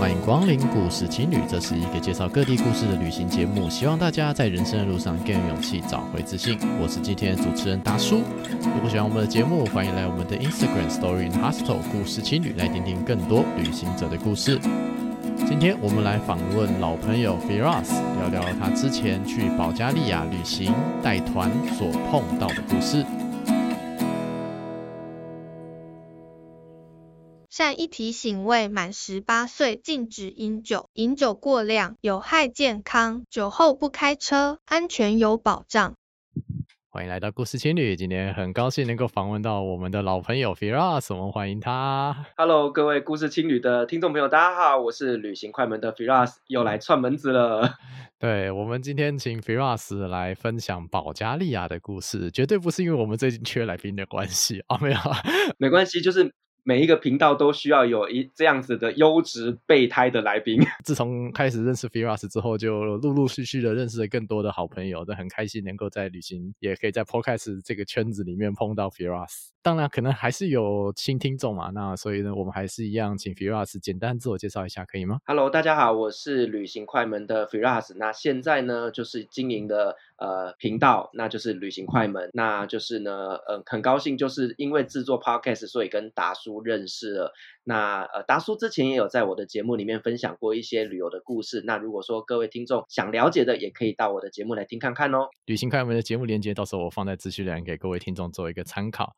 欢迎光临故事青旅，这是一个介绍各地故事的旅行节目，希望大家在人生的路上更有勇气，找回自信。我是今天的主持人达叔。如果喜欢我们的节目，欢迎来我们的 Instagram Story in Hostel 故事青旅来听听更多旅行者的故事。今天我们来访问老朋友 Firas，聊聊他之前去保加利亚旅行带团所碰到的故事。善意提醒：未满十八岁禁止饮酒，饮酒过量有害健康，酒后不开车，安全有保障。欢迎来到故事青旅，今天很高兴能够访问到我们的老朋友 Firas，我们欢迎他。Hello，各位故事青旅的听众朋友，大家好，我是旅行快门的 Firas，又来串门子了。对，我们今天请 Firas 来分享保加利亚的故事，绝对不是因为我们最近缺来宾的关系啊，没有，没关系，就是。每一个频道都需要有一这样子的优质备胎的来宾。自从开始认识 Firas 之后，就陆陆续续的认识了更多的好朋友，都很开心能够在旅行，也可以在 Podcast 这个圈子里面碰到 Firas。当然，可能还是有新听众嘛，那所以呢，我们还是一样请 Firas 简单自我介绍一下，可以吗？Hello，大家好，我是旅行快门的 Firas。那现在呢，就是经营的呃频道，那就是旅行快门。那就是呢，呃，很高兴，就是因为制作 Podcast，所以跟达叔认识了。那呃，达叔之前也有在我的节目里面分享过一些旅游的故事。那如果说各位听众想了解的，也可以到我的节目来听看看哦。旅行快门的节目链接，到时候我放在资讯栏给各位听众做一个参考。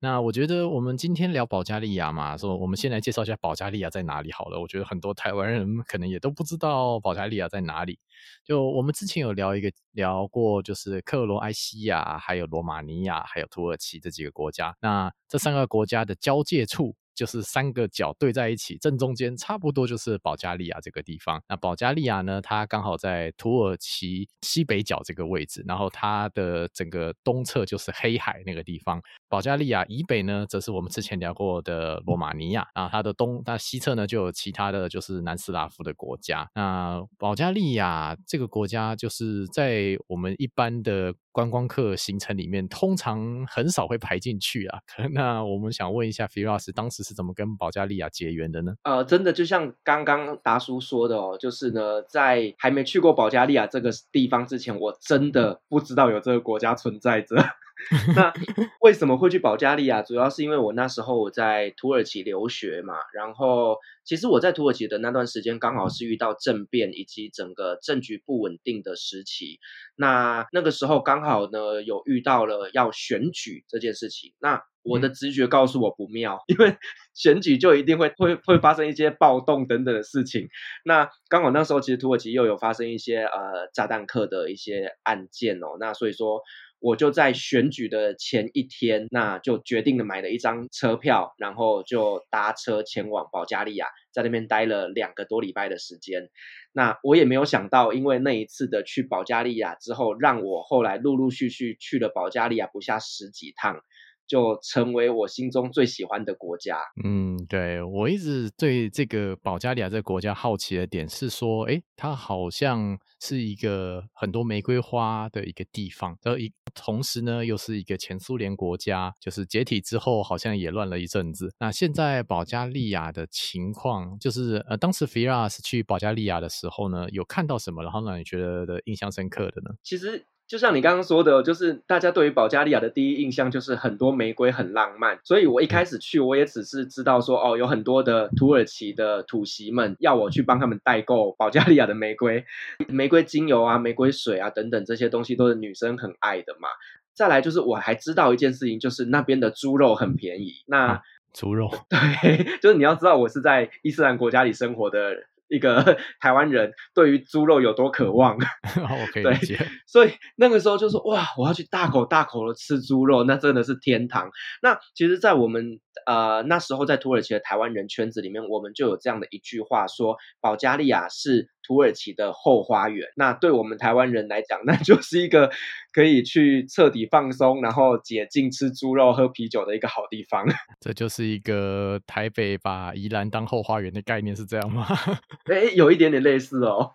那我觉得我们今天聊保加利亚嘛，说我们先来介绍一下保加利亚在哪里好了。我觉得很多台湾人可能也都不知道保加利亚在哪里。就我们之前有聊一个聊过，就是克罗埃西亚、还有罗马尼亚、还有土耳其这几个国家。那这三个国家的交界处。就是三个角对在一起，正中间差不多就是保加利亚这个地方。那保加利亚呢，它刚好在土耳其西北角这个位置，然后它的整个东侧就是黑海那个地方。保加利亚以北呢，则是我们之前聊过的罗马尼亚啊，它的东，它西侧呢就有其他的就是南斯拉夫的国家。那保加利亚这个国家，就是在我们一般的观光客行程里面，通常很少会排进去啊。那我们想问一下 Firas，当时是怎么跟保加利亚结缘的呢？呃，真的就像刚刚达叔说的哦，就是呢，在还没去过保加利亚这个地方之前，我真的不知道有这个国家存在着。那为什么会去保加利亚？主要是因为我那时候我在土耳其留学嘛，然后其实我在土耳其的那段时间刚好是遇到政变以及整个政局不稳定的时期。那那个时候刚好呢有遇到了要选举这件事情。那我的直觉告诉我不妙，因为 选举就一定会会会发生一些暴动等等的事情。那刚好那时候其实土耳其又有发生一些呃炸弹客的一些案件哦。那所以说。我就在选举的前一天，那就决定了买了一张车票，然后就搭车前往保加利亚，在那边待了两个多礼拜的时间。那我也没有想到，因为那一次的去保加利亚之后，让我后来陆陆续续去了保加利亚不下十几趟。就成为我心中最喜欢的国家。嗯，对，我一直对这个保加利亚这个国家好奇的点是说，诶，它好像是一个很多玫瑰花的一个地方，而一同时呢，又是一个前苏联国家，就是解体之后好像也乱了一阵子。那现在保加利亚的情况，就是呃，当时 Firas 去保加利亚的时候呢，有看到什么，然后让你觉得的印象深刻的呢？其实。就像你刚刚说的，就是大家对于保加利亚的第一印象就是很多玫瑰，很浪漫。所以我一开始去，我也只是知道说，哦，有很多的土耳其的土席们要我去帮他们代购保加利亚的玫瑰、玫瑰精油啊、玫瑰水啊等等这些东西，都是女生很爱的嘛。再来就是我还知道一件事情，就是那边的猪肉很便宜。那、啊、猪肉，对，就是你要知道我是在伊斯兰国家里生活的人。一个 台湾人对于猪肉有多渴望，我可以理解。所以那个时候就说哇，我要去大口大口的吃猪肉，那真的是天堂。那其实，在我们呃那时候在土耳其的台湾人圈子里面，我们就有这样的一句话说，保加利亚是土耳其的后花园。那对我们台湾人来讲，那就是一个可以去彻底放松，然后解禁吃猪肉、喝啤酒的一个好地方。这就是一个台北把宜兰当后花园的概念，是这样吗？哎，有一点点类似哦。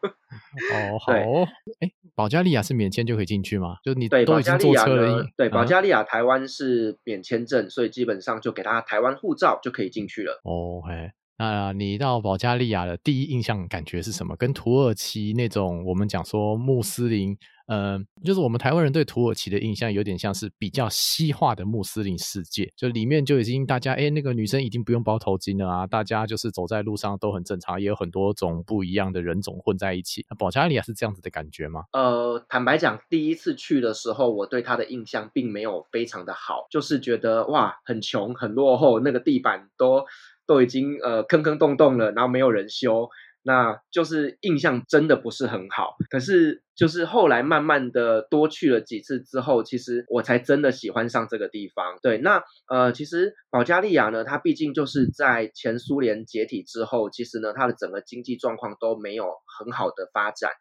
哦，好哦。哎，保加利亚是免签就可以进去吗？就你对保加利亚呢？对保加利亚，台湾是免签证，所以基本上就给他台湾护照就可以进去了。哦，嘿。那你到保加利亚的第一印象感觉是什么？跟土耳其那种我们讲说穆斯林，呃，就是我们台湾人对土耳其的印象有点像是比较西化的穆斯林世界，就里面就已经大家哎，那个女生已经不用包头巾了啊，大家就是走在路上都很正常，也有很多种不一样的人种混在一起。那保加利亚是这样子的感觉吗？呃，坦白讲，第一次去的时候，我对他的印象并没有非常的好，就是觉得哇，很穷，很落后，那个地板都。都已经呃坑坑洞洞了，然后没有人修，那就是印象真的不是很好。可是就是后来慢慢的多去了几次之后，其实我才真的喜欢上这个地方。对，那呃其实保加利亚呢，它毕竟就是在前苏联解体之后，其实呢它的整个经济状况都没有很好的发展。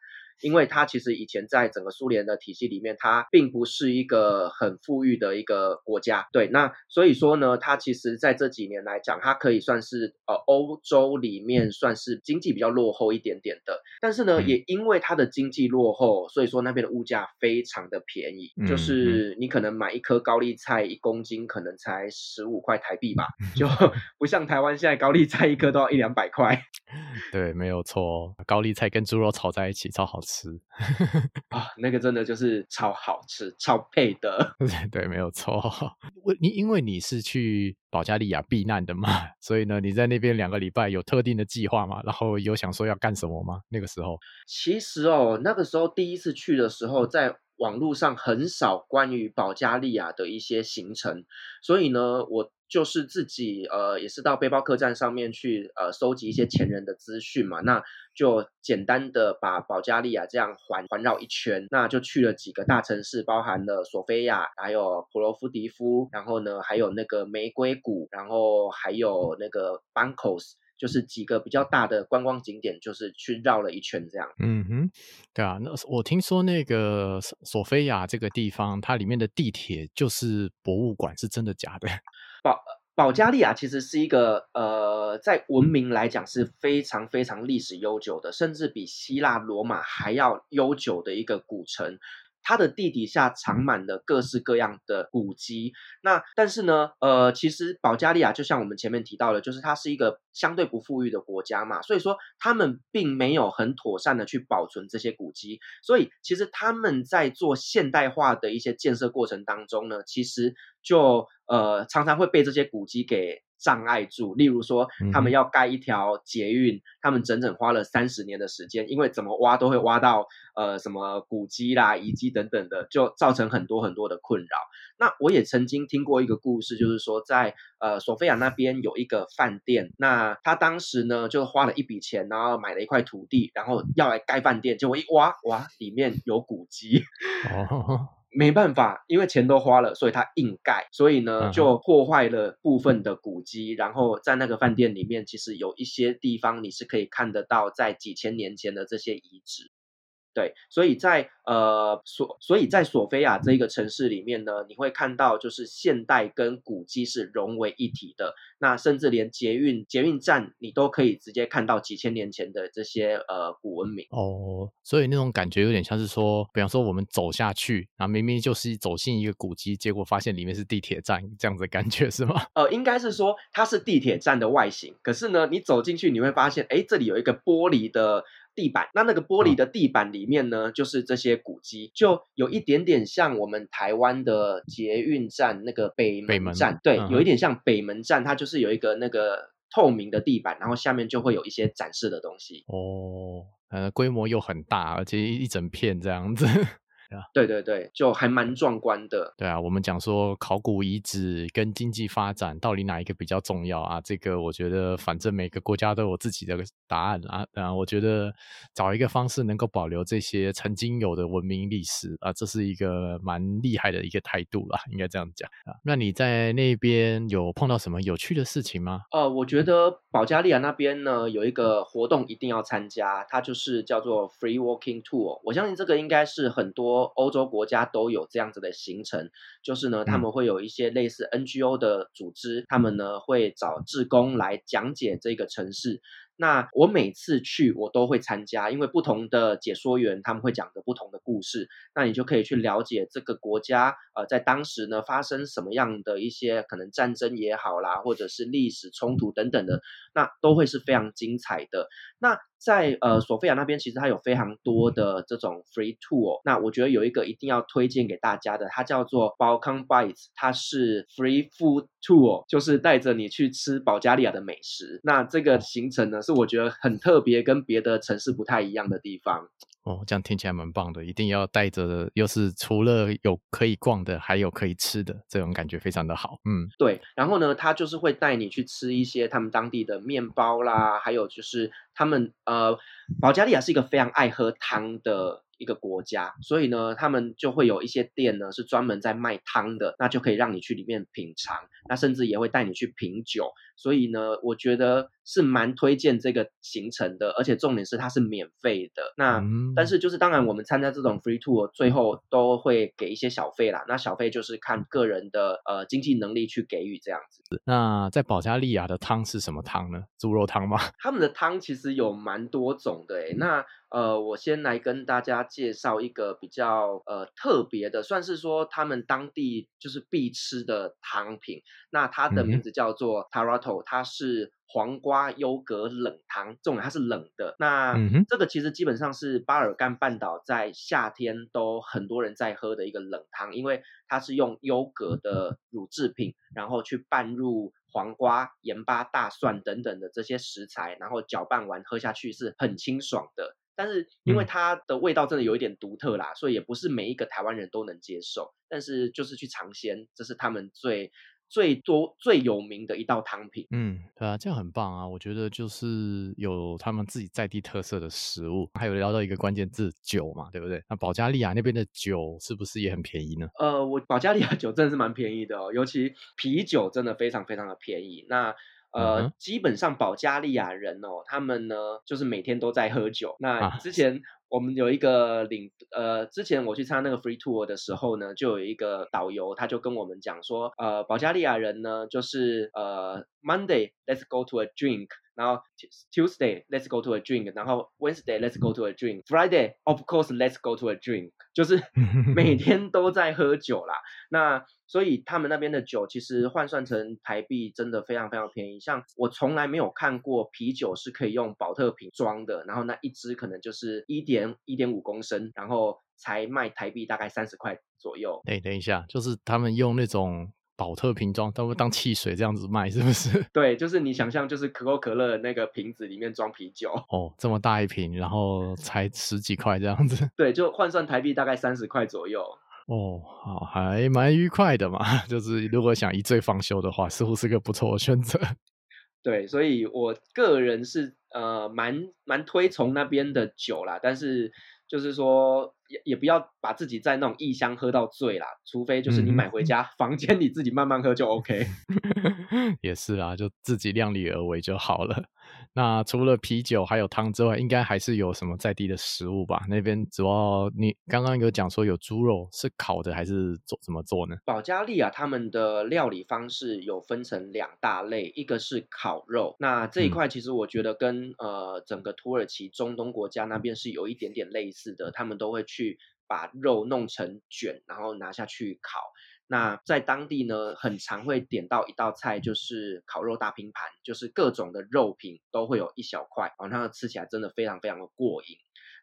因为它其实以前在整个苏联的体系里面，它并不是一个很富裕的一个国家，对，那所以说呢，它其实在这几年来讲，它可以算是呃欧洲里面算是经济比较落后一点点的，但是呢，也因为它的经济落后，所以说那边的物价非常的便宜，就是你可能买一颗高丽菜一公斤可能才十五块台币吧，就 不像台湾现在高丽菜一颗都要一两百块。对，没有错，高丽菜跟猪肉炒在一起超好吃 啊，那个真的就是超好吃，超配的。对，没有错。我你因为你是去保加利亚避难的嘛，所以呢，你在那边两个礼拜有特定的计划吗？然后有想说要干什么吗？那个时候，其实哦，那个时候第一次去的时候，在网络上很少关于保加利亚的一些行程，所以呢，我。就是自己呃，也是到背包客栈上面去呃，收集一些前人的资讯嘛，那就简单的把保加利亚这样环环绕一圈，那就去了几个大城市，包含了索菲亚，还有普罗夫迪夫，然后呢，还有那个玫瑰谷，然后还有那个班科斯，就是几个比较大的观光景点，就是去绕了一圈这样。嗯哼，对啊，那我听说那个索菲亚这个地方，它里面的地铁就是博物馆，是真的假的？保保加利亚其实是一个呃，在文明来讲是非常非常历史悠久的，甚至比希腊罗马还要悠久的一个古城。它的地底下藏满了各式各样的古迹。那但是呢，呃，其实保加利亚就像我们前面提到的，就是它是一个相对不富裕的国家嘛，所以说他们并没有很妥善的去保存这些古迹。所以其实他们在做现代化的一些建设过程当中呢，其实就呃常常会被这些古迹给。障碍住，例如说，他们要盖一条捷运，他们整整花了三十年的时间，因为怎么挖都会挖到呃什么古迹啦、遗迹等等的，就造成很多很多的困扰。那我也曾经听过一个故事，就是说在呃索菲亚那边有一个饭店，那他当时呢就花了一笔钱，然后买了一块土地，然后要来盖饭店，结果一挖哇，里面有古迹。哦没办法，因为钱都花了，所以他硬盖，所以呢就破坏了部分的古迹。然后在那个饭店里面，其实有一些地方你是可以看得到，在几千年前的这些遗址。对，所以在呃索，所以在索菲亚这一个城市里面呢，你会看到就是现代跟古迹是融为一体的。那甚至连捷运捷运站，你都可以直接看到几千年前的这些呃古文明。哦，所以那种感觉有点像是说，比方说我们走下去，然后明明就是走进一个古迹，结果发现里面是地铁站，这样子的感觉是吗？呃，应该是说它是地铁站的外形，可是呢，你走进去你会发现，哎，这里有一个玻璃的。地板，那那个玻璃的地板里面呢，嗯、就是这些古迹，就有一点点像我们台湾的捷运站那个北门站，门对，嗯、有一点像北门站，它就是有一个那个透明的地板，然后下面就会有一些展示的东西。哦，呃，规模又很大，而且一整片这样子。对对对，就还蛮壮观的。对啊，我们讲说考古遗址跟经济发展到底哪一个比较重要啊？这个我觉得反正每个国家都有自己的答案啊。啊，我觉得找一个方式能够保留这些曾经有的文明历史啊，这是一个蛮厉害的一个态度啦，应该这样讲啊。那你在那边有碰到什么有趣的事情吗？呃，我觉得保加利亚那边呢有一个活动一定要参加，它就是叫做 Free Walking Tour。我相信这个应该是很多。欧洲国家都有这样子的行程，就是呢，他们会有一些类似 NGO 的组织，他们呢会找志工来讲解这个城市。那我每次去我都会参加，因为不同的解说员他们会讲的不同的故事，那你就可以去了解这个国家呃在当时呢发生什么样的一些可能战争也好啦，或者是历史冲突等等的，那都会是非常精彩的。那在呃索菲亚那边，其实它有非常多的这种 free tour。那我觉得有一个一定要推荐给大家的，它叫做 Balkan Bites，它是 free food tour，就是带着你去吃保加利亚的美食。那这个行程呢，是我觉得很特别，跟别的城市不太一样的地方。哦，这样听起来蛮棒的，一定要带着的，又是除了有可以逛的，还有可以吃的，这种感觉非常的好。嗯，对。然后呢，他就是会带你去吃一些他们当地的面包啦，还有就是他们呃，保加利亚是一个非常爱喝汤的一个国家，所以呢，他们就会有一些店呢是专门在卖汤的，那就可以让你去里面品尝，那甚至也会带你去品酒，所以呢，我觉得是蛮推荐这个行程的，而且重点是它是免费的。那、嗯、但是就是当然，我们参加这种 free tour 最后都会给一些小费啦，那小费就是看个人的呃经济能力去给予这样子。那在保加利亚的汤是什么汤呢？猪肉汤吗？他们的汤其实有蛮多种的诶，那。呃，我先来跟大家介绍一个比较呃特别的，算是说他们当地就是必吃的汤品。那它的名字叫做 Tarato，它是黄瓜优格冷汤，重点它是冷的。那这个其实基本上是巴尔干半岛在夏天都很多人在喝的一个冷汤，因为它是用优格的乳制品，然后去拌入黄瓜、盐巴、大蒜等等的这些食材，然后搅拌完喝下去是很清爽的。但是因为它的味道真的有一点独特啦，嗯，所以也不是每一个台湾人都能接受。但是就是去尝鲜，这是他们最最多最有名的一道汤品。嗯，对啊，这样很棒啊！我觉得就是有他们自己在地特色的食物，还有聊到一个关键字酒嘛，对不对？那保加利亚那边的酒是不是也很便宜呢？呃，我保加利亚酒真的是蛮便宜的哦，尤其啤酒真的非常非常的便宜。那呃、嗯，基本上保加利亚人哦，他们呢就是每天都在喝酒。那之前我们有一个领，呃，之前我去参加那个 free tour 的时候呢，就有一个导游，他就跟我们讲说，呃，保加利亚人呢就是呃，Monday let's go to a drink。然后 Tuesday let's go to a drink，然后 Wednesday let's go to a drink，Friday of course let's go to a drink，就是 每天都在喝酒啦。那所以他们那边的酒其实换算成台币真的非常非常便宜。像我从来没有看过啤酒是可以用保特瓶装的，然后那一支可能就是一点一点五公升，然后才卖台币大概三十块左右。哎，等一下，就是他们用那种。宝特瓶装，都会当汽水这样子卖，是不是？对，就是你想象，就是可口可乐那个瓶子里面装啤酒。哦，这么大一瓶，然后才十几块这样子。对，就换算台币大概三十块左右。哦，好，还蛮愉快的嘛。就是如果想一醉方休的话，似乎是个不错的选择。对，所以我个人是呃蛮蛮推崇那边的酒啦，但是。就是说，也也不要把自己在那种异乡喝到醉啦，除非就是你买回家房间你自己慢慢喝就 OK。也是啊，就自己量力而为就好了。那除了啤酒还有汤之外，应该还是有什么在地的食物吧？那边主要你刚刚有讲说有猪肉，是烤的还是做怎么做呢？保加利亚他们的料理方式有分成两大类，一个是烤肉，那这一块其实我觉得跟、嗯、呃整个土耳其中东国家那边是有一点点类似的，他们都会去把肉弄成卷，然后拿下去烤。那在当地呢，很常会点到一道菜，就是烤肉大拼盘，就是各种的肉品都会有一小块，然后它吃起来真的非常非常的过瘾。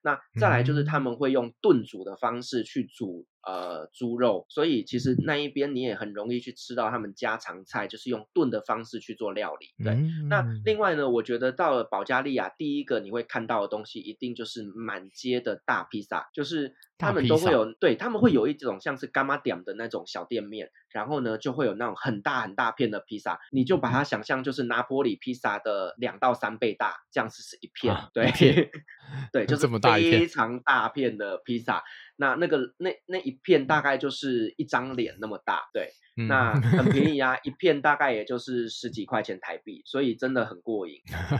那再来就是他们会用炖煮的方式去煮。呃，猪肉，所以其实那一边你也很容易去吃到他们家常菜，就是用炖的方式去做料理。对，嗯、那另外呢，我觉得到了保加利亚，第一个你会看到的东西，一定就是满街的大披萨，就是他们都会有，对，他们会有一种像是干妈店的那种小店面，然后呢就会有那种很大很大片的披萨，你就把它想象就是拿坡里披萨的两到三倍大，这样子是一片，啊、对，对，就是非常大片的披萨。那那个那那一片大概就是一张脸那么大，对，嗯、那很便宜啊，一片大概也就是十几块钱台币，所以真的很过瘾。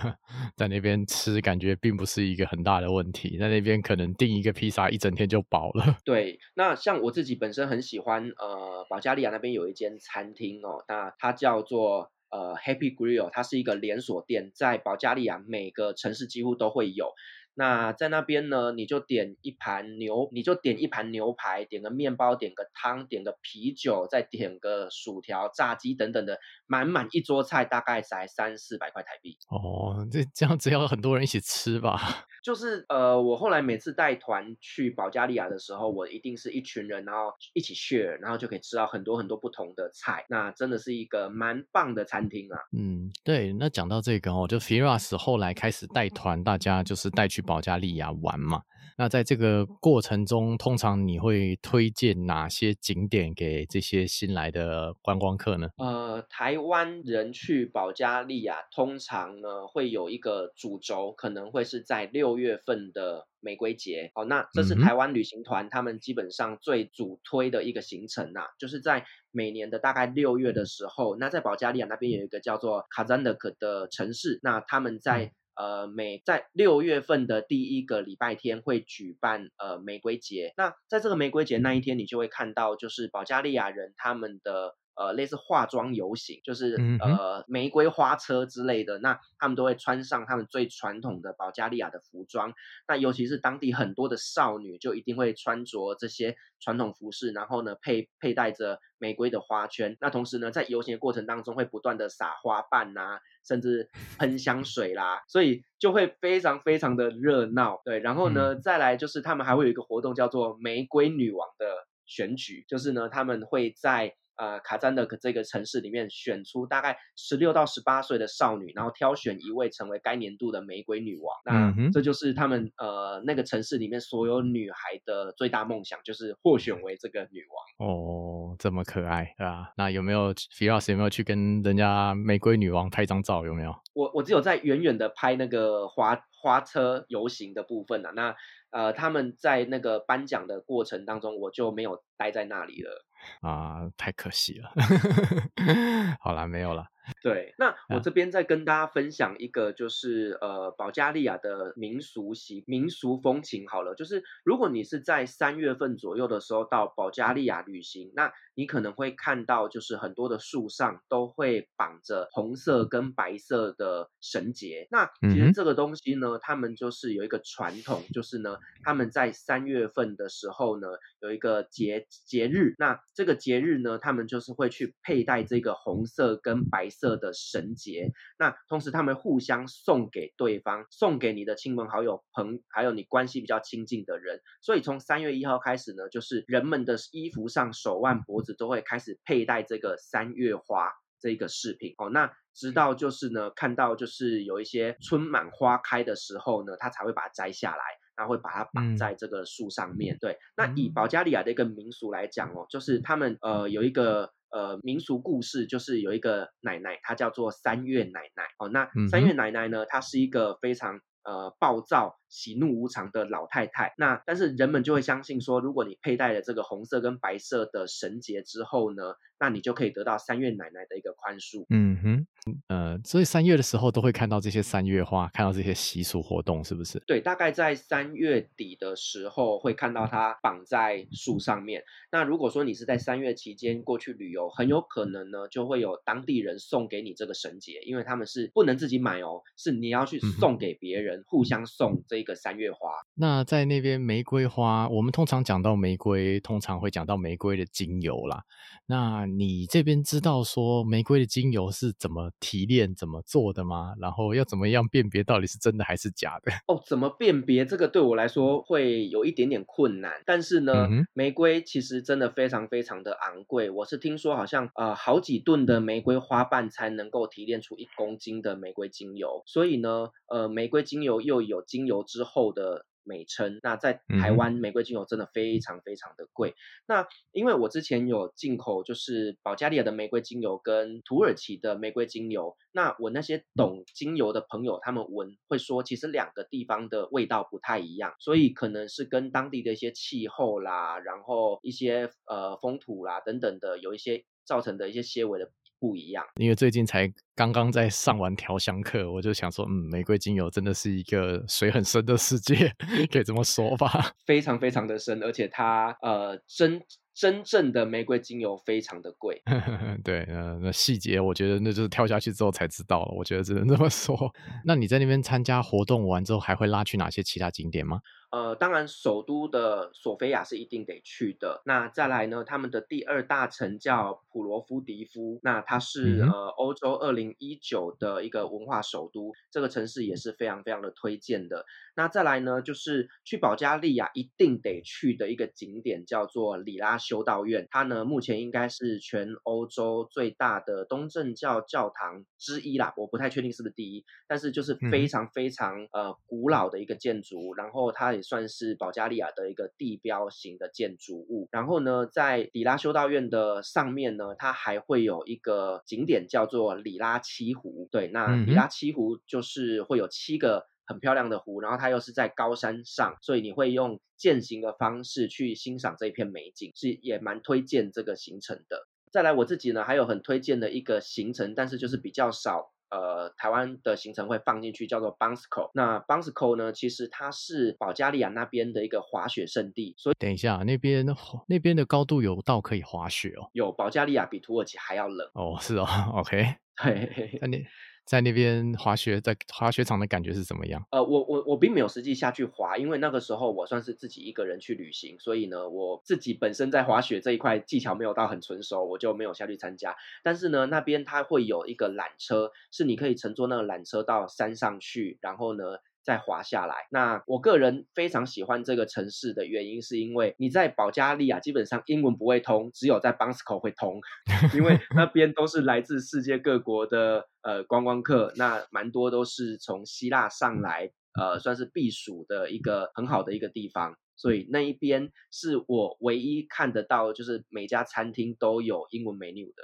在那边吃感觉并不是一个很大的问题，在那边可能订一个披萨一整天就饱了。对，那像我自己本身很喜欢，呃，保加利亚那边有一间餐厅哦，那它叫做。呃 Happy Grill，它是一个连锁店，在保加利亚每个城市几乎都会有。那在那边呢，你就点一盘牛，你就点一盘牛排，点个面包，点个汤，点个啤酒，再点个薯条、炸鸡等等的，满满一桌菜，大概才三四百块台币。哦，这这样子要很多人一起吃吧？就是呃，我后来每次带团去保加利亚的时候，我一定是一群人，然后一起 share，然后就可以吃到很多很多不同的菜。那真的是一个蛮棒的餐厅啊。嗯，对。那讲到这个哦，就 Firas 后来开始带团，大家就是带去保加利亚玩嘛。那在这个过程中，通常你会推荐哪些景点给这些新来的观光客呢？呃，台湾人去保加利亚，通常呢会有一个主轴，可能会是在六月份的玫瑰节。哦，那这是台湾旅行团他们基本上最主推的一个行程呐、啊，就是在每年的大概六月的时候，那在保加利亚那边有一个叫做卡赞德克的城市，那他们在。呃，每在六月份的第一个礼拜天会举办呃玫瑰节。那在这个玫瑰节那一天，你就会看到就是保加利亚人他们的呃类似化妆游行，就是呃玫瑰花车之类的。那他们都会穿上他们最传统的保加利亚的服装。那尤其是当地很多的少女就一定会穿着这些传统服饰，然后呢佩佩戴着玫瑰的花圈。那同时呢，在游行的过程当中会不断的撒花瓣呐、啊。甚至喷香水啦，所以就会非常非常的热闹。对，然后呢，嗯、再来就是他们还会有一个活动叫做玫瑰女王的选举，就是呢，他们会在。呃，卡赞德克这个城市里面选出大概十六到十八岁的少女，然后挑选一位成为该年度的玫瑰女王。那这就是他们呃那个城市里面所有女孩的最大梦想，就是获选为这个女王。哦，这么可爱，对吧？那有没有 Firas 有没有去跟人家玫瑰女王拍张照？有没有？我我只有在远远的拍那个花花车游行的部分啊。那呃，他们在那个颁奖的过程当中，我就没有待在那里了。啊，太可惜了。好啦，没有了。对，那 我这边再跟大家分享一个，就是、啊、呃，保加利亚的民俗习、民俗风情。好了，就是如果你是在三月份左右的时候到保加利亚旅行，那你可能会看到，就是很多的树上都会绑着红色跟白色的绳结。那其实这个东西呢，他们就是有一个传统，就是呢，他们在三月份的时候呢，有一个节节日。那这个节日呢，他们就是会去佩戴这个红色跟白色的绳结。那同时他们互相送给对方，送给你的亲朋好友、朋还有你关系比较亲近的人。所以从三月一号开始呢，就是人们的衣服上、手腕、脖子都会开始佩戴这个三月花这个饰品。哦，那直到就是呢，看到就是有一些春满花开的时候呢，他才会把它摘下来。然后会把它绑在这个树上面。嗯、对，那以保加利亚的一个民俗来讲哦，就是他们呃有一个呃民俗故事，就是有一个奶奶，她叫做三月奶奶哦。那三月奶奶呢，她是一个非常呃暴躁、喜怒无常的老太太。那但是人们就会相信说，如果你佩戴了这个红色跟白色的绳结之后呢，那你就可以得到三月奶奶的一个宽恕。嗯哼。呃，所以三月的时候都会看到这些三月花，看到这些习俗活动，是不是？对，大概在三月底的时候会看到它绑在树上面。那如果说你是在三月期间过去旅游，很有可能呢就会有当地人送给你这个绳结，因为他们是不能自己买哦，是你要去送给别人，嗯、互相送这个三月花。那在那边玫瑰花，我们通常讲到玫瑰，通常会讲到玫瑰的精油啦。那你这边知道说玫瑰的精油是怎么提炼怎么做的吗？然后要怎么样辨别到底是真的还是假的？哦，怎么辨别这个对我来说会有一点点困难。但是呢，嗯、玫瑰其实真的非常非常的昂贵。我是听说好像呃好几吨的玫瑰花瓣才能够提炼出一公斤的玫瑰精油。所以呢，呃，玫瑰精油又有精油之后的。美称。那在台湾玫瑰精油真的非常非常的贵。嗯、那因为我之前有进口，就是保加利亚的玫瑰精油跟土耳其的玫瑰精油。那我那些懂精油的朋友，他们闻会说，其实两个地方的味道不太一样，所以可能是跟当地的一些气候啦，然后一些呃风土啦等等的，有一些造成的一些些微的。不一样，因为最近才刚刚在上完调香课，我就想说，嗯，玫瑰精油真的是一个水很深的世界，可以这么说吧？非常非常的深，而且它呃真真正的玫瑰精油非常的贵。对，呃，那细节我觉得那就是跳下去之后才知道了。我觉得只能这么说。那你在那边参加活动完之后，还会拉去哪些其他景点吗？呃，当然，首都的索菲亚是一定得去的。那再来呢，他们的第二大城叫普罗夫迪夫，那它是、嗯、呃欧洲二零一九的一个文化首都，这个城市也是非常非常的推荐的。那再来呢，就是去保加利亚一定得去的一个景点叫做里拉修道院，它呢目前应该是全欧洲最大的东正教教堂之一啦，我不太确定是不是第一，但是就是非常非常、嗯、呃古老的一个建筑，然后它也算是保加利亚的一个地标型的建筑物。然后呢，在里拉修道院的上面呢，它还会有一个景点叫做里拉七湖。对，那里拉七湖就是会有七个。很漂亮的湖，然后它又是在高山上，所以你会用健行的方式去欣赏这一片美景，是也蛮推荐这个行程的。再来我自己呢，还有很推荐的一个行程，但是就是比较少，呃，台湾的行程会放进去，叫做 Bansko。那 Bansko 呢，其实它是保加利亚那边的一个滑雪圣地，所以等一下，那边那边的高度有到可以滑雪哦？有，保加利亚比土耳其还要冷哦，是哦，OK，对，那你。在那边滑雪，在滑雪场的感觉是怎么样？呃，我我我并没有实际下去滑，因为那个时候我算是自己一个人去旅行，所以呢，我自己本身在滑雪这一块技巧没有到很纯熟，我就没有下去参加。但是呢，那边它会有一个缆车，是你可以乘坐那个缆车到山上去，然后呢，再滑下来。那我个人非常喜欢这个城市的原因，是因为你在保加利亚基本上英文不会通，只有在 Bansko 会通，因为那边都是来自世界各国的呃观光客，那蛮多都是从希腊上来，呃，算是避暑的一个很好的一个地方。所以那一边是我唯一看得到，就是每家餐厅都有英文 menu 的。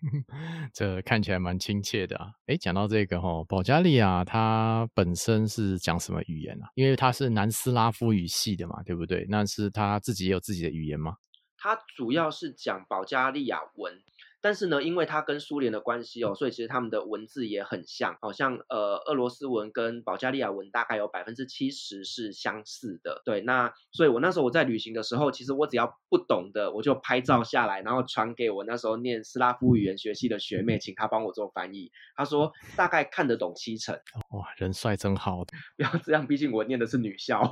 这看起来蛮亲切的啊！诶，讲到这个哦，保加利亚它本身是讲什么语言啊？因为它是南斯拉夫语系的嘛，对不对？那是它自己也有自己的语言吗？它主要是讲保加利亚文。但是呢，因为它跟苏联的关系哦，所以其实他们的文字也很像，好像呃，俄罗斯文跟保加利亚文大概有百分之七十是相似的。对，那所以我那时候我在旅行的时候，其实我只要不懂的，我就拍照下来，然后传给我那时候念斯拉夫语言学系的学妹，请她帮我做翻译。她说 大概看得懂七成。哇，人帅真好。不要这样，毕竟我念的是女校。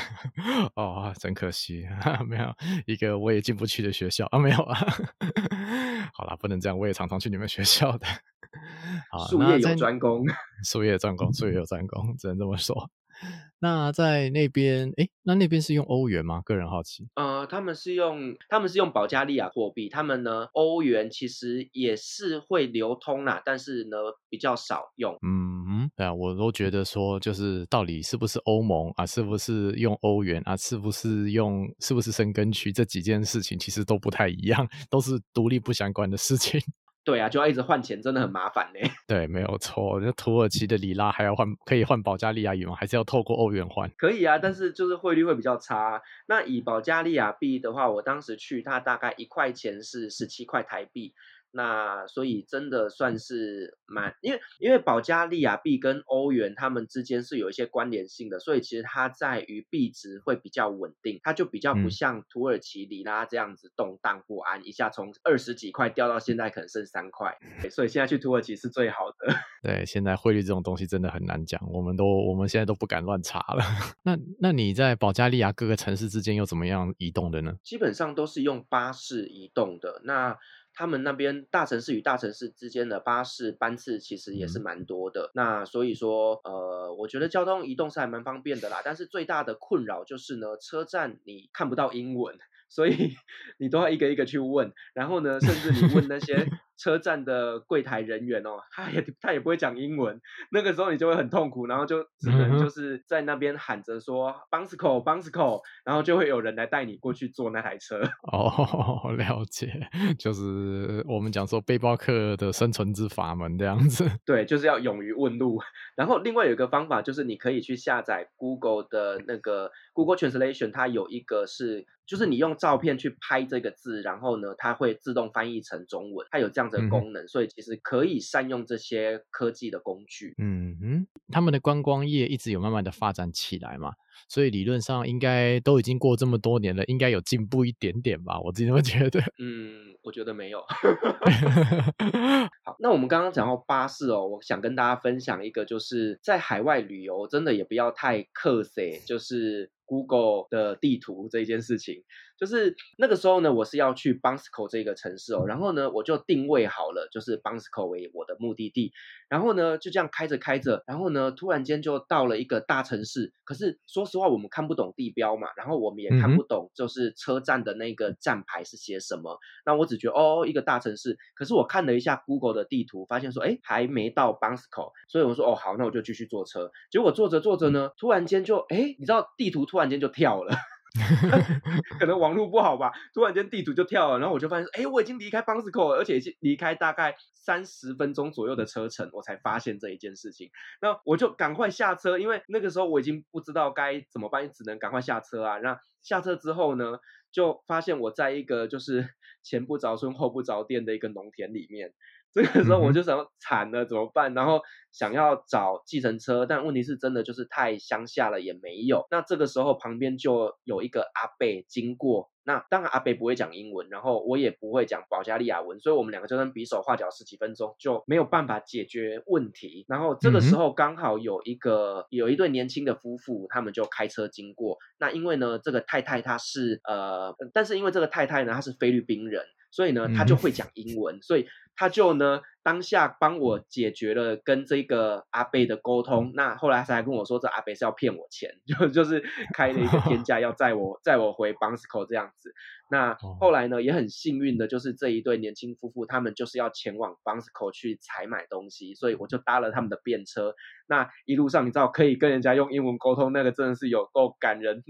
哦，真可惜，没有一个我也进不去的学校啊，没有啊。好啦，不能这样，我也常常去你们学校的。好，术业有专攻，术业专攻，术业有专攻，只能这么说。那在那边，哎，那那边是用欧元吗？个人好奇。呃，他们是用，他们是用保加利亚货币。他们呢，欧元其实也是会流通啦，但是呢，比较少用。嗯，对啊，我都觉得说，就是到底是不是欧盟啊，是不是用欧元啊，是不是用，是不是生根区这几件事情，其实都不太一样，都是独立不相关的事情。对啊，就要一直换钱，真的很麻烦呢。对，没有错。那土耳其的里拉还要换，可以换保加利亚元吗？还是要透过欧元换？可以啊，但是就是汇率会比较差。那以保加利亚币的话，我当时去，它大概一块钱是十七块台币。那所以真的算是蛮，因为因为保加利亚币跟欧元它们之间是有一些关联性的，所以其实它在于币值会比较稳定，它就比较不像土耳其里拉这样子动荡不安，一下从二十几块掉到现在可能剩三块，所以现在去土耳其是最好的。对，现在汇率这种东西真的很难讲，我们都我们现在都不敢乱查了。那那你在保加利亚各个城市之间又怎么样移动的呢？基本上都是用巴士移动的。那他们那边大城市与大城市之间的巴士班次其实也是蛮多的，那所以说，呃，我觉得交通移动是还蛮方便的啦。但是最大的困扰就是呢，车站你看不到英文，所以 你都要一个一个去问，然后呢，甚至你问那些。车站的柜台人员哦，他也他也不会讲英文，那个时候你就会很痛苦，然后就只能就是在那边喊着说 Bansko Bansko，然后就会有人来带你过去坐那台车。哦，了解，就是我们讲说背包客的生存之法门这样子。对，就是要勇于问路。然后另外有一个方法就是你可以去下载 Google 的那个 Google Translation，它有一个是。就是你用照片去拍这个字，然后呢，它会自动翻译成中文，它有这样子的功能，嗯、所以其实可以善用这些科技的工具。嗯哼，他们的观光业一直有慢慢的发展起来嘛。所以理论上应该都已经过这么多年了，应该有进步一点点吧？我自己这么觉得。嗯，我觉得没有。好，那我们刚刚讲到巴士哦，我想跟大家分享一个，就是在海外旅游真的也不要太客气，就是。Google 的地图这一件事情，就是那个时候呢，我是要去 Bansko 这个城市哦，然后呢，我就定位好了，就是 Bansko 为我的目的地，然后呢，就这样开着开着，然后呢，突然间就到了一个大城市，可是说实话，我们看不懂地标嘛，然后我们也看不懂，就是车站的那个站牌是写什么，嗯、那我只觉得哦，一个大城市，可是我看了一下 Google 的地图，发现说，哎，还没到 Bansko，所以我说，哦，好，那我就继续坐车，结果坐着坐着呢，突然间就，哎，你知道地图突然。突然间就跳了，可能网络不好吧。突然间地图就跳了，然后我就发现，哎，我已经离开邦斯科，而且已经离开大概三十分钟左右的车程，我才发现这一件事情。那我就赶快下车，因为那个时候我已经不知道该怎么办，只能赶快下车啊。那下车之后呢，就发现我在一个就是前不着村后不着店的一个农田里面。这个时候我就想惨了怎么办？然后想要找计程车，但问题是真的就是太乡下了也没有。那这个时候旁边就有一个阿伯经过，那当然阿伯不会讲英文，然后我也不会讲保加利亚文，所以我们两个就能比手画脚十几分钟就没有办法解决问题。然后这个时候刚好有一个有一对年轻的夫妇，他们就开车经过。那因为呢这个太太她是呃，但是因为这个太太呢她是菲律宾人。所以呢，他就会讲英文，所以他就呢当下帮我解决了跟这个阿贝的沟通。那后来他还跟我说，这阿贝是要骗我钱，就就是开了一个天价要 载我载我回 Bansko 这样子。那后来呢，也很幸运的，就是这一对年轻夫妇，他们就是要前往 Bansko 去采买东西，所以我就搭了他们的便车。那一路上，你知道可以跟人家用英文沟通，那个真的是有够感人、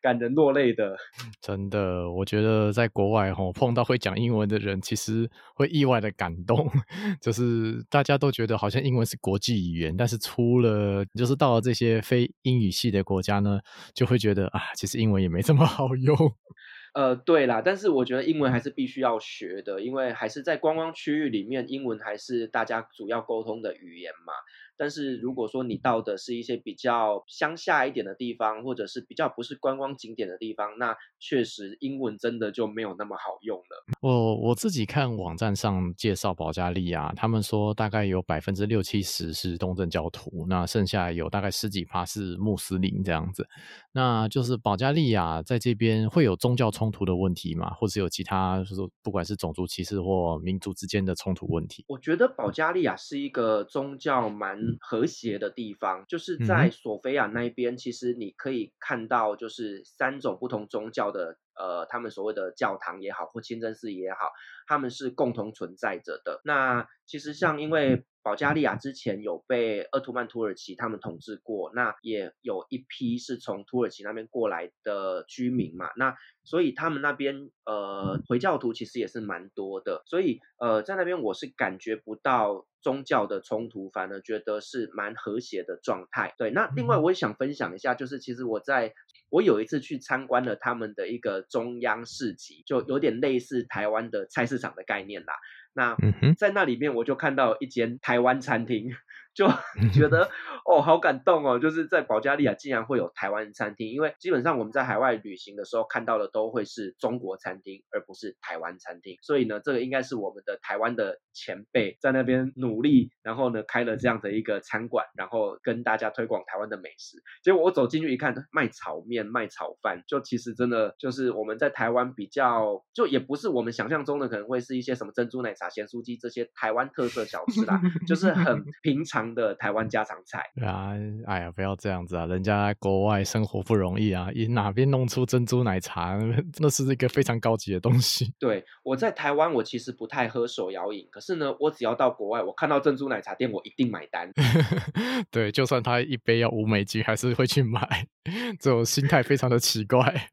感人落泪的。真的，我觉得在国外吼碰到会讲英文的人，其实会意外的感动。就是大家都觉得好像英文是国际语言，但是出了就是到了这些非英语系的国家呢，就会觉得啊，其实英文也没这么好用。呃，对啦，但是我觉得英文还是必须要学的，因为还是在观光区域里面，英文还是大家主要沟通的语言嘛。但是如果说你到的是一些比较乡下一点的地方，或者是比较不是观光景点的地方，那确实英文真的就没有那么好用了。我我自己看网站上介绍保加利亚，他们说大概有百分之六七十是东正教徒，那剩下有大概十几趴是穆斯林这样子。那就是保加利亚在这边会有宗教冲突的问题吗？或者有其他就是不管是种族歧视或民族之间的冲突问题？我觉得保加利亚是一个宗教蛮和谐的地方，就是在索菲亚那边，其实你可以看到，就是三种不同宗教的，呃，他们所谓的教堂也好，或清真寺也好，他们是共同存在着的。那其实像因为保加利亚之前有被鄂图曼土耳其他们统治过，那也有一批是从土耳其那边过来的居民嘛，那所以他们那边呃回教徒其实也是蛮多的，所以呃在那边我是感觉不到宗教的冲突，反而觉得是蛮和谐的状态。对，那另外我也想分享一下，就是其实我在我有一次去参观了他们的一个中央市集，就有点类似台湾的菜市场的概念啦。那在那里面，我就看到一间台湾餐厅。就觉得哦，好感动哦！就是在保加利亚竟然会有台湾餐厅，因为基本上我们在海外旅行的时候看到的都会是中国餐厅，而不是台湾餐厅。所以呢，这个应该是我们的台湾的前辈在那边努力，然后呢开了这样的一个餐馆，然后跟大家推广台湾的美食。结果我走进去一看，卖炒面、卖炒饭，就其实真的就是我们在台湾比较，就也不是我们想象中的可能会是一些什么珍珠奶茶、咸酥鸡这些台湾特色小吃啦，就是很 平常。的台湾家常菜啊，哎呀，不要这样子啊！人家在国外生活不容易啊，你哪边弄出珍珠奶茶，那是一个非常高级的东西。对，我在台湾，我其实不太喝手摇饮，可是呢，我只要到国外，我看到珍珠奶茶店，我一定买单。对，就算他一杯要五美金，还是会去买。这种心态非常的奇怪。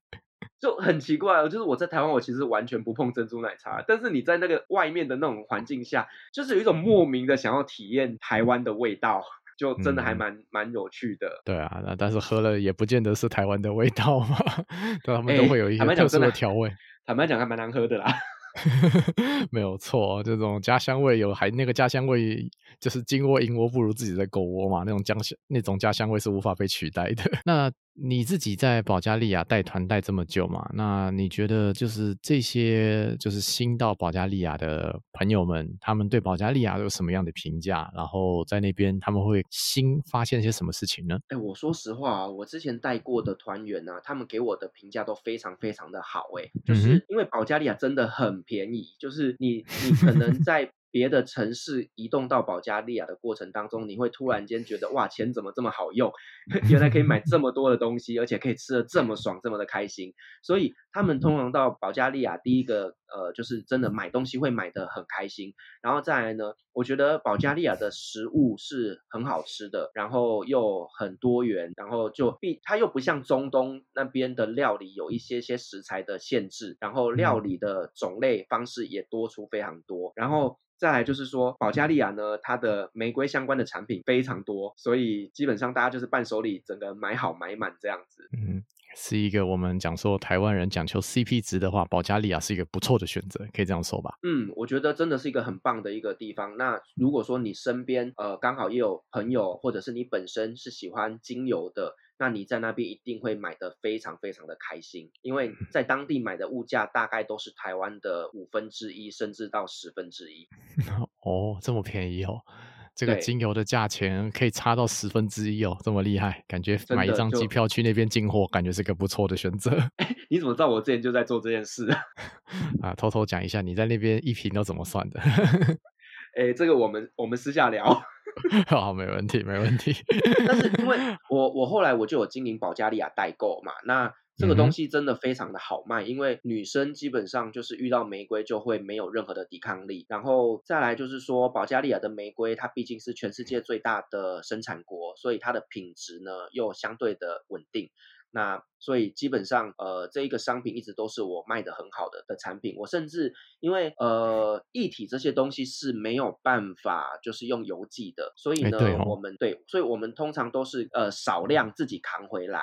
就很奇怪哦，就是我在台湾，我其实完全不碰珍珠奶茶，但是你在那个外面的那种环境下，就是有一种莫名的想要体验台湾的味道，就真的还蛮蛮、嗯、有趣的。对啊，那但是喝了也不见得是台湾的味道嘛，对他们都会有一些特殊的调味。坦白讲，还蛮难喝的啦。没有错，这种家乡味有还那个家乡味，就是金窝银窝不如自己的狗窝嘛，那种家乡那种家乡味是无法被取代的。那你自己在保加利亚带团带这么久嘛？那你觉得就是这些就是新到保加利亚的朋友们，他们对保加利亚有什么样的评价？然后在那边他们会新发现些什么事情呢？哎，我说实话啊，我之前带过的团员啊，他们给我的评价都非常非常的好。哎，就是因为保加利亚真的很便宜，就是你你可能在。别的城市移动到保加利亚的过程当中，你会突然间觉得哇，钱怎么这么好用？原来可以买这么多的东西，而且可以吃的这么爽，这么的开心。所以他们通常到保加利亚，第一个呃，就是真的买东西会买的很开心。然后再来呢，我觉得保加利亚的食物是很好吃的，然后又很多元，然后就比它又不像中东那边的料理有一些些食材的限制，然后料理的种类方式也多出非常多，然后。再来就是说，保加利亚呢，它的玫瑰相关的产品非常多，所以基本上大家就是伴手礼，整个买好买满这样子。嗯，是一个我们讲说台湾人讲求 CP 值的话，保加利亚是一个不错的选择，可以这样说吧？嗯，我觉得真的是一个很棒的一个地方。那如果说你身边呃刚好也有朋友，或者是你本身是喜欢精油的。那你在那边一定会买得非常非常的开心，因为在当地买的物价大概都是台湾的五分之一，甚至到十分之一。哦，这么便宜哦！这个精油的价钱可以差到十分之一哦，这么厉害，感觉买一张机票去那边进货，感觉是个不错的选择。哎，你怎么知道我之前就在做这件事 啊？偷偷讲一下，你在那边一瓶都怎么算的？哎，这个我们我们私下聊。好，没问题，没问题。但是因为 我我后来我就有经营保加利亚代购嘛，那这个东西真的非常的好卖，嗯、因为女生基本上就是遇到玫瑰就会没有任何的抵抗力，然后再来就是说保加利亚的玫瑰它毕竟是全世界最大的生产国，所以它的品质呢又相对的稳定。那所以基本上，呃，这一个商品一直都是我卖的很好的的产品。我甚至因为呃，液体这些东西是没有办法就是用邮寄的，所以呢，我们对，所以我们通常都是呃少量自己扛回来。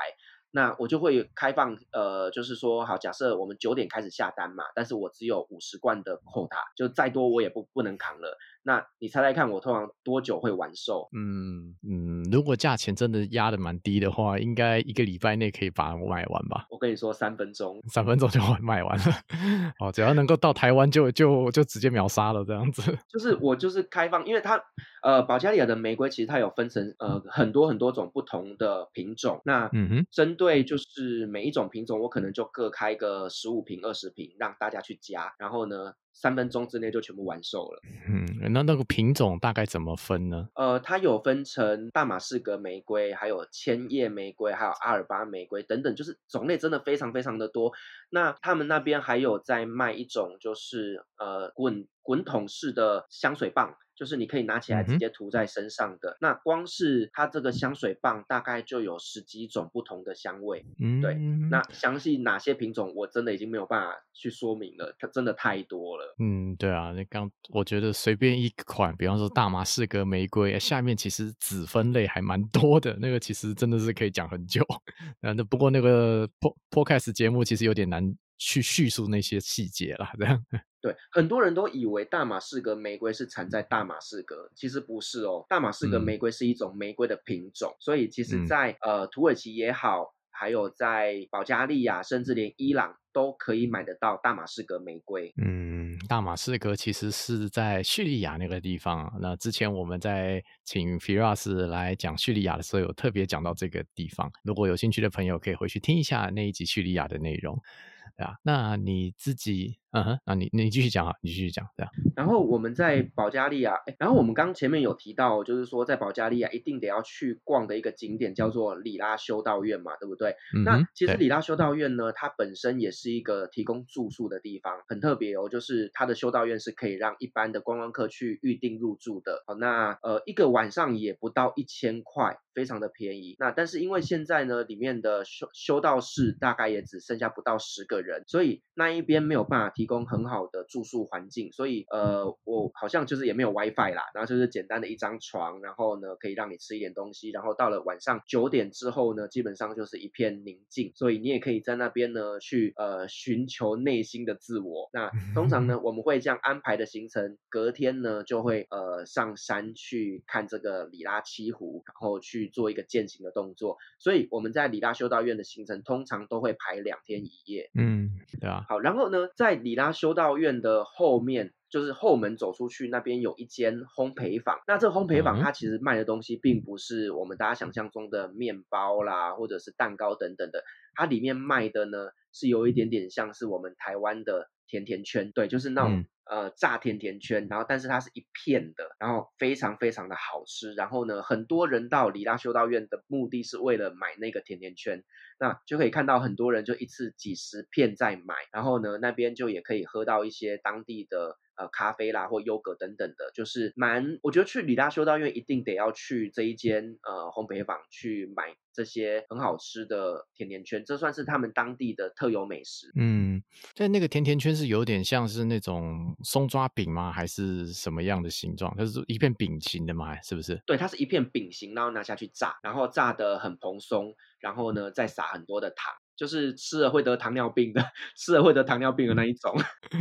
那我就会开放，呃，就是说，好，假设我们九点开始下单嘛，但是我只有五十罐的 quota，就再多我也不不能扛了。那你猜猜看，我通常多久会完售？嗯嗯，如果价钱真的压得蛮低的话，应该一个礼拜内可以把它卖完吧？我跟你说，三分钟，三分钟就会卖完了。哦，只要能够到台湾就，就就就直接秒杀了这样子。就是我就是开放，因为它呃，保加利亚的玫瑰其实它有分成呃很多很多种不同的品种。那嗯哼，针对就是每一种品种，我可能就各开个十五瓶、二十瓶，让大家去加。然后呢，三分钟之内就全部完售了。嗯，那那个品种大概怎么分呢？呃，它有分成大马士革玫瑰，还有千叶玫瑰，还有阿尔巴玫瑰等等，就是种类真的非常非常的多。那他们那边还有在卖一种，就是呃滚滚筒式的香水棒。就是你可以拿起来直接涂在身上的，嗯、那光是它这个香水棒大概就有十几种不同的香味，嗯，对。那详细哪些品种我真的已经没有办法去说明了，它真的太多了。嗯，对啊，那刚我觉得随便一款，比方说大马士革玫瑰，下面其实子分类还蛮多的，那个其实真的是可以讲很久。那不过那个 Podcast 节目其实有点难去叙述那些细节啦，这样。对，很多人都以为大马士革玫瑰是产在大马士革，其实不是哦。大马士革玫瑰是一种玫瑰的品种，嗯、所以其实在，呃土耳其也好，还有在保加利亚，甚至连伊朗都可以买得到大马士革玫瑰。嗯，大马士革其实是在叙利亚那个地方。那之前我们在请 Firas 来讲叙利亚的时候，有特别讲到这个地方。如果有兴趣的朋友，可以回去听一下那一集叙利亚的内容。啊，那你自己，嗯哼，那你你继续讲啊，你继续讲，这样。然后我们在保加利亚，哎，然后我们刚前面有提到，就是说在保加利亚一定得要去逛的一个景点叫做里拉修道院嘛，对不对？嗯、那其实里拉修道院呢，它本身也是一个提供住宿的地方，很特别哦，就是它的修道院是可以让一般的观光客去预定入住的。好，那呃一个晚上也不到一千块。非常的便宜，那但是因为现在呢，里面的修修道士大概也只剩下不到十个人，所以那一边没有办法提提供很好的住宿环境，所以呃，我好像就是也没有 WiFi 啦，然后就是简单的一张床，然后呢可以让你吃一点东西，然后到了晚上九点之后呢，基本上就是一片宁静，所以你也可以在那边呢去呃寻求内心的自我。那通常呢，我们会这样安排的行程，隔天呢就会呃上山去看这个里拉七湖，然后去做一个践行的动作。所以我们在里拉修道院的行程通常都会排两天一夜。嗯，对啊。好，然后呢，在里拉修道院的后面，就是后门走出去那边有一间烘焙坊。那这个烘焙坊它其实卖的东西并不是我们大家想象中的面包啦，或者是蛋糕等等的，它里面卖的呢是有一点点像是我们台湾的。甜甜圈，对，就是那种、嗯、呃炸甜甜圈，然后但是它是一片的，然后非常非常的好吃。然后呢，很多人到里拉修道院的目的是为了买那个甜甜圈，那就可以看到很多人就一次几十片在买，然后呢那边就也可以喝到一些当地的。呃，咖啡啦，或优格等等的，就是蛮，我觉得去里拉修道院一定得要去这一间呃烘焙坊去买这些很好吃的甜甜圈，这算是他们当地的特有美食。嗯，但那个甜甜圈是有点像是那种松抓饼吗？还是什么样的形状？它是一片饼形的吗？是不是？对，它是一片饼形，然后拿下去炸，然后炸得很蓬松，然后呢再撒很多的糖。就是吃了会得糖尿病的，吃了会得糖尿病的那一种。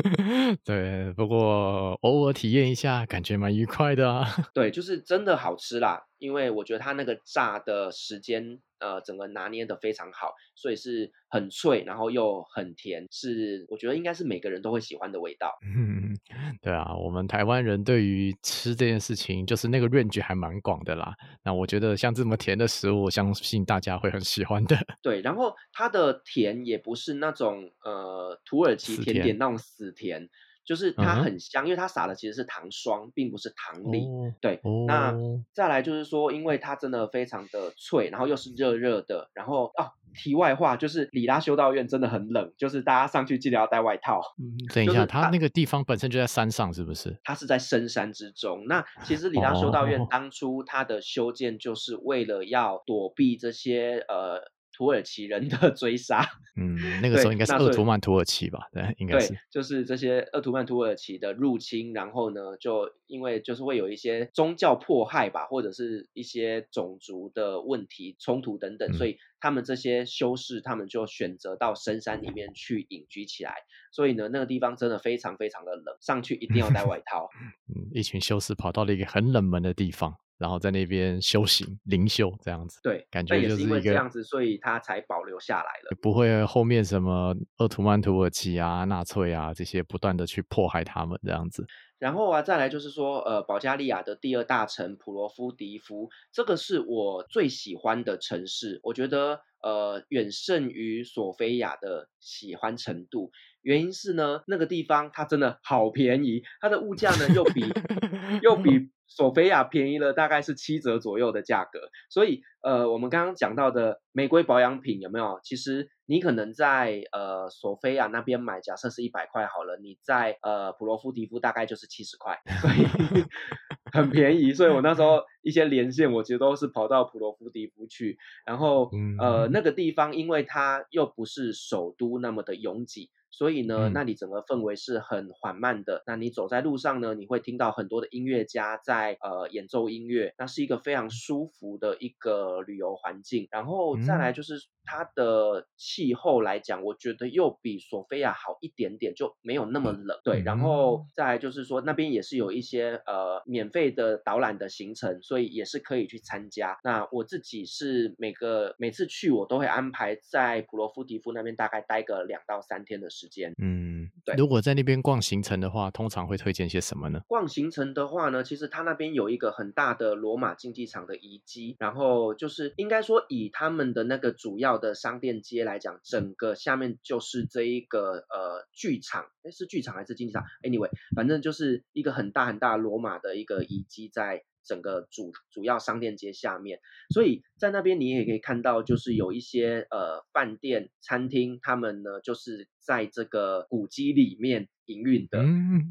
对，不过偶尔体验一下，感觉蛮愉快的啊。对，就是真的好吃啦。因为我觉得它那个炸的时间，呃，整个拿捏的非常好，所以是很脆，然后又很甜，是我觉得应该是每个人都会喜欢的味道。嗯，对啊，我们台湾人对于吃这件事情，就是那个 range 还蛮广的啦。那我觉得像这么甜的食物，我相信大家会很喜欢的。对，然后它的甜也不是那种呃土耳其甜点那种死甜。就是它很香，嗯、因为它撒的其实是糖霜，并不是糖粒。哦、对，哦、那再来就是说，因为它真的非常的脆，然后又是热热的。然后哦，题外话就是里拉修道院真的很冷，就是大家上去记得要带外套。嗯，等一下，它那个地方本身就在山上，是不是？它是在深山之中。那其实里拉修道院当初它的修建就是为了要躲避这些呃。土耳其人的 追杀，嗯，那个时候应该是鄂图曼土耳其吧？对，应该是对，就是这些鄂图曼土耳其的入侵，然后呢，就因为就是会有一些宗教迫害吧，或者是一些种族的问题冲突等等，嗯、所以他们这些修士他们就选择到深山里面去隐居起来。所以呢，那个地方真的非常非常的冷，上去一定要带外套。嗯，一群修士跑到了一个很冷门的地方。然后在那边修行灵修这样子，对，感觉就是一个这样子，所以他才保留下来了，不会后面什么鄂图曼土耳其啊、纳粹啊这些不断的去迫害他们这样子。然后啊，再来就是说，呃，保加利亚的第二大城普罗夫迪夫，这个是我最喜欢的城市，我觉得呃远胜于索菲亚的喜欢程度。原因是呢，那个地方它真的好便宜，它的物价呢又比 又比。索菲亚便宜了大概是七折左右的价格，所以呃，我们刚刚讲到的玫瑰保养品有没有？其实你可能在呃索菲亚那边买，假设是一百块好了，你在呃普罗夫迪夫大概就是七十块，所以 很便宜。所以我那时候一些连线，我其实都是跑到普罗夫迪夫去，然后呃那个地方因为它又不是首都那么的拥挤。所以呢，那里整个氛围是很缓慢的。那你走在路上呢，你会听到很多的音乐家在呃演奏音乐，那是一个非常舒服的一个旅游环境。然后再来就是它的气候来讲，我觉得又比索菲亚好一点点，就没有那么冷。对，然后再来就是说那边也是有一些呃免费的导览的行程，所以也是可以去参加。那我自己是每个每次去我都会安排在普罗夫迪夫那边大概待个两到三天的时间。时间，嗯，对。如果在那边逛行程的话，通常会推荐些什么呢？逛行程的话呢，其实它那边有一个很大的罗马竞技场的遗迹，然后就是应该说以他们的那个主要的商店街来讲，整个下面就是这一个呃剧场，诶，是剧场还是竞技场？Anyway，反正就是一个很大很大罗马的一个遗迹在整个主主要商店街下面，所以在那边你也可以看到，就是有一些呃饭店、餐厅，他们呢就是在这个古迹里面营运的。嗯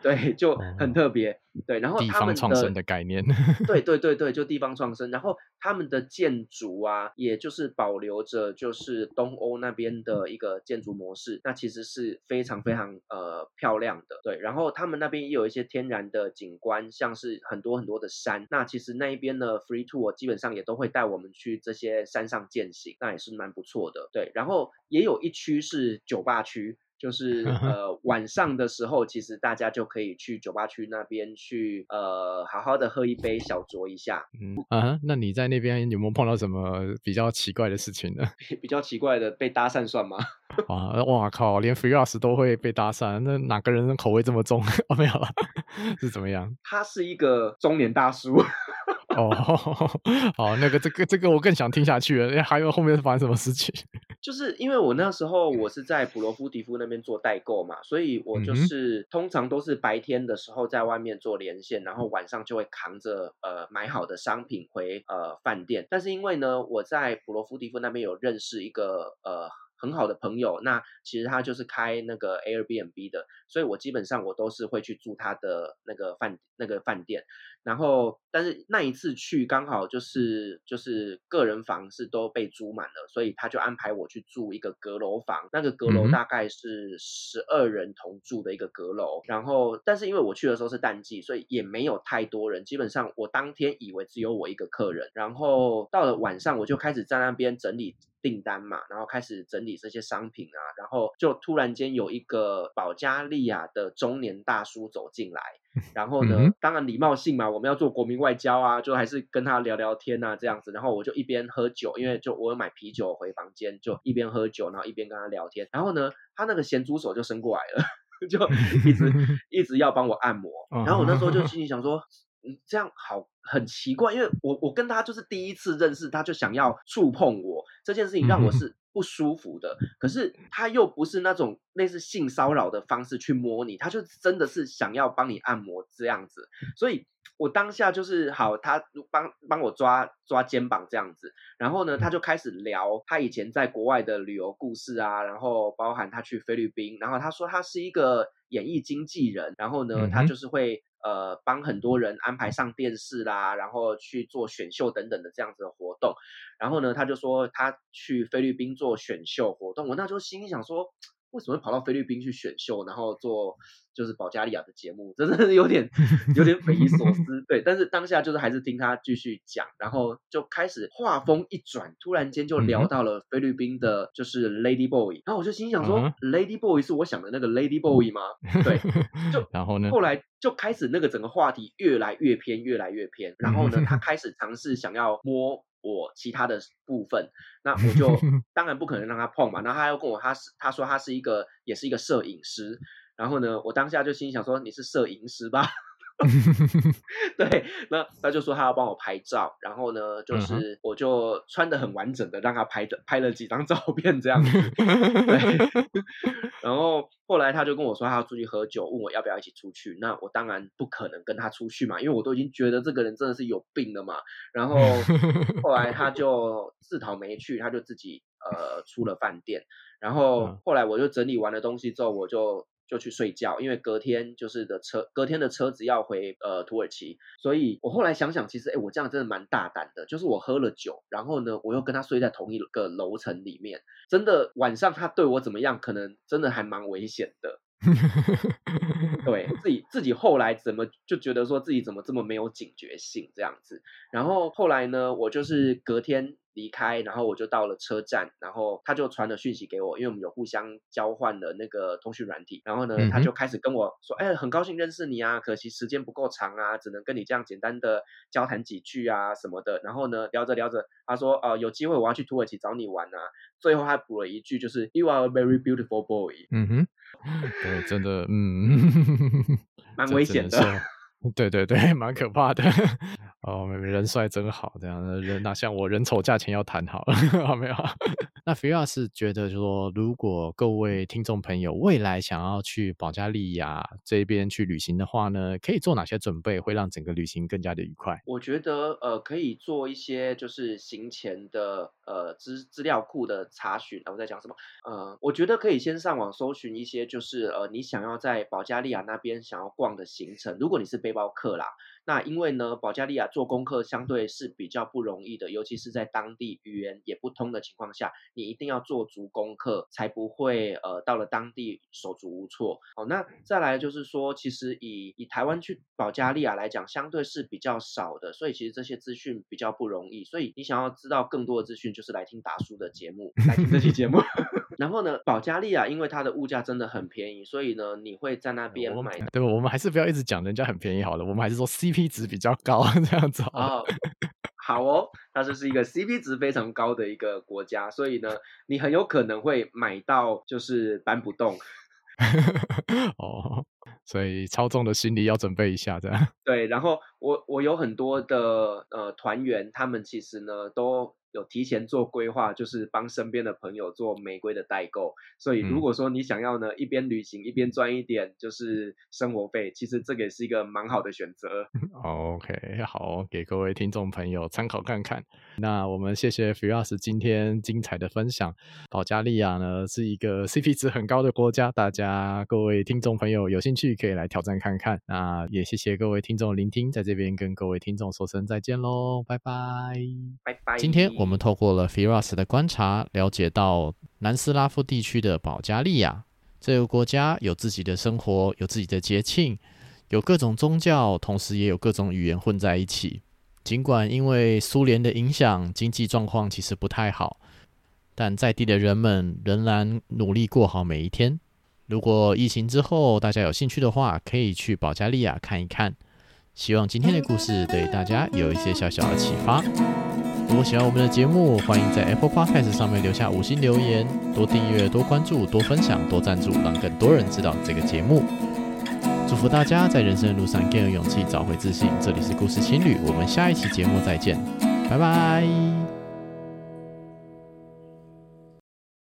对，就很特别。对，然后他们的地方创生的概念，对 对对对，就地方创生。然后他们的建筑啊，也就是保留着就是东欧那边的一个建筑模式，那其实是非常非常呃漂亮的。对，然后他们那边也有一些天然的景观，像是很多很多的山。那其实那一边的 free tour 基本上也都会带我们去这些山上践行，那也是蛮不错的。对，然后也有一区是酒吧区。就 是呃晚上的时候，其实大家就可以去酒吧区那边去呃好好的喝一杯小酌一下。嗯啊，那你在那边有没有碰到什么比较奇怪的事情呢？比较奇怪的被搭讪算吗？啊哇靠，连 Firas 都会被搭讪，那哪个人的口味这么重？哦没有了，是怎么样？他是一个中年大叔。哦，好，那个这个这个我更想听下去了，还有后面发生什么事情？就是因为我那时候我是在普罗夫迪夫那边做代购嘛，所以我就是、嗯、通常都是白天的时候在外面做连线，然后晚上就会扛着呃买好的商品回呃饭店。但是因为呢，我在普罗夫迪夫那边有认识一个呃很好的朋友，那其实他就是开那个 Airbnb 的，所以我基本上我都是会去住他的那个饭那个饭店。然后，但是那一次去刚好就是就是个人房是都被租满了，所以他就安排我去住一个阁楼房。那个阁楼大概是十二人同住的一个阁楼。然后，但是因为我去的时候是淡季，所以也没有太多人。基本上我当天以为只有我一个客人。然后到了晚上，我就开始在那边整理订单嘛，然后开始整理这些商品啊。然后就突然间有一个保加利亚的中年大叔走进来。然后呢，嗯、当然礼貌性嘛，我们要做国民外交啊，就还是跟他聊聊天啊，这样子。然后我就一边喝酒，因为就我有买啤酒回房间，就一边喝酒，然后一边跟他聊天。然后呢，他那个咸猪手就伸过来了，就一直 一直要帮我按摩。然后我那时候就 心里想说，嗯，这样好很奇怪，因为我我跟他就是第一次认识，他就想要触碰我，这件事情让我是。不舒服的，可是他又不是那种类似性骚扰的方式去摸你，他就真的是想要帮你按摩这样子，所以我当下就是好，他帮帮我抓抓肩膀这样子，然后呢，他就开始聊他以前在国外的旅游故事啊，然后包含他去菲律宾，然后他说他是一个演艺经纪人，然后呢，他就是会。呃，帮很多人安排上电视啦，然后去做选秀等等的这样子的活动。然后呢，他就说他去菲律宾做选秀活动。我那时候心里想说，为什么会跑到菲律宾去选秀，然后做？就是保加利亚的节目，真的是有点有点匪夷所思，对。但是当下就是还是听他继续讲，然后就开始话锋一转，突然间就聊到了菲律宾的，就是 Lady Boy。然后我就心想说、嗯、，Lady Boy 是我想的那个 Lady Boy 吗？对。就然后呢，后来就开始那个整个话题越来越偏，越来越偏。然后呢，他开始尝试想要摸我其他的部分，那我就 当然不可能让他碰嘛。然后他又跟我，他是他说他是一个，也是一个摄影师。然后呢，我当下就心想说：“你是摄影师吧？” 对，那他就说他要帮我拍照，然后呢，就是我就穿的很完整的让他拍的，拍了几张照片这样子。对，然后后来他就跟我说他要出去喝酒，问我要不要一起出去。那我当然不可能跟他出去嘛，因为我都已经觉得这个人真的是有病了嘛。然后后来他就自讨没趣，他就自己呃出了饭店。然后后来我就整理完了东西之后，我就。就去睡觉，因为隔天就是的车，隔天的车子要回呃土耳其，所以我后来想想，其实哎，我这样真的蛮大胆的，就是我喝了酒，然后呢，我又跟他睡在同一个楼层里面，真的晚上他对我怎么样，可能真的还蛮危险的。对自己自己后来怎么就觉得说自己怎么这么没有警觉性这样子，然后后来呢，我就是隔天。离开，然后我就到了车站，然后他就传了讯息给我，因为我们有互相交换的那个通讯软体。然后呢，他就开始跟我说：“哎，很高兴认识你啊，可惜时间不够长啊，只能跟你这样简单的交谈几句啊什么的。”然后呢，聊着聊着，他说：“呃，有机会我要去土耳其找你玩啊。”最后还补了一句，就是 “You are a very beautiful boy。”嗯哼，对，真的，嗯，蛮危险的。对对对，蛮可怕的。哦，人帅真好，这样的人哪像我人丑价钱要谈好了，没有？那 Firas 觉得，就说，如果各位听众朋友未来想要去保加利亚这边去旅行的话呢，可以做哪些准备，会让整个旅行更加的愉快？我觉得，呃，可以做一些就是行前的呃资资料库的查询。啊，我在讲什么？呃，我觉得可以先上网搜寻一些，就是呃，你想要在保加利亚那边想要逛的行程。如果你是背包客啦。那因为呢，保加利亚做功课相对是比较不容易的，尤其是在当地语言也不通的情况下，你一定要做足功课，才不会呃到了当地手足无措。好，那再来就是说，其实以以台湾去保加利亚来讲，相对是比较少的，所以其实这些资讯比较不容易。所以你想要知道更多的资讯，就是来听达叔的节目，来听这期节目。然后呢，保加利亚因为它的物价真的很便宜，所以呢，你会在那边买。对，我们还是不要一直讲人家很便宜好了，我们还是说 C。CP 值比较高，这样子哦，好哦，它就是一个 CP 值非常高的一个国家，所以呢，你很有可能会买到就是搬不动哦，所以超重的心理要准备一下，这样 对。然后我我有很多的呃团员，他们其实呢都。有提前做规划，就是帮身边的朋友做玫瑰的代购。所以如果说你想要呢，一边旅行一边赚一点就是生活费，其实这个也是一个蛮好的选择。OK，好，给各位听众朋友参考看看。那我们谢谢 Firas 今天精彩的分享。保加利亚呢是一个 CP 值很高的国家，大家各位听众朋友有兴趣可以来挑战看看。那也谢谢各位听众聆听，在这边跟各位听众说声再见喽，拜拜，拜拜。今天我们透过了 Firas 的观察，了解到南斯拉夫地区的保加利亚这个国家有自己的生活，有自己的节庆，有各种宗教，同时也有各种语言混在一起。尽管因为苏联的影响，经济状况其实不太好，但在地的人们仍然努力过好每一天。如果疫情之后大家有兴趣的话，可以去保加利亚看一看。希望今天的故事对大家有一些小小的启发。如果喜欢我们的节目，欢迎在 Apple Podcast 上面留下五星留言，多订阅、多关注、多分享、多赞助，让更多人知道这个节目。祝福大家在人生的路上更有勇气，找回自信。这里是故事情侣，我们下一期节目再见，拜拜。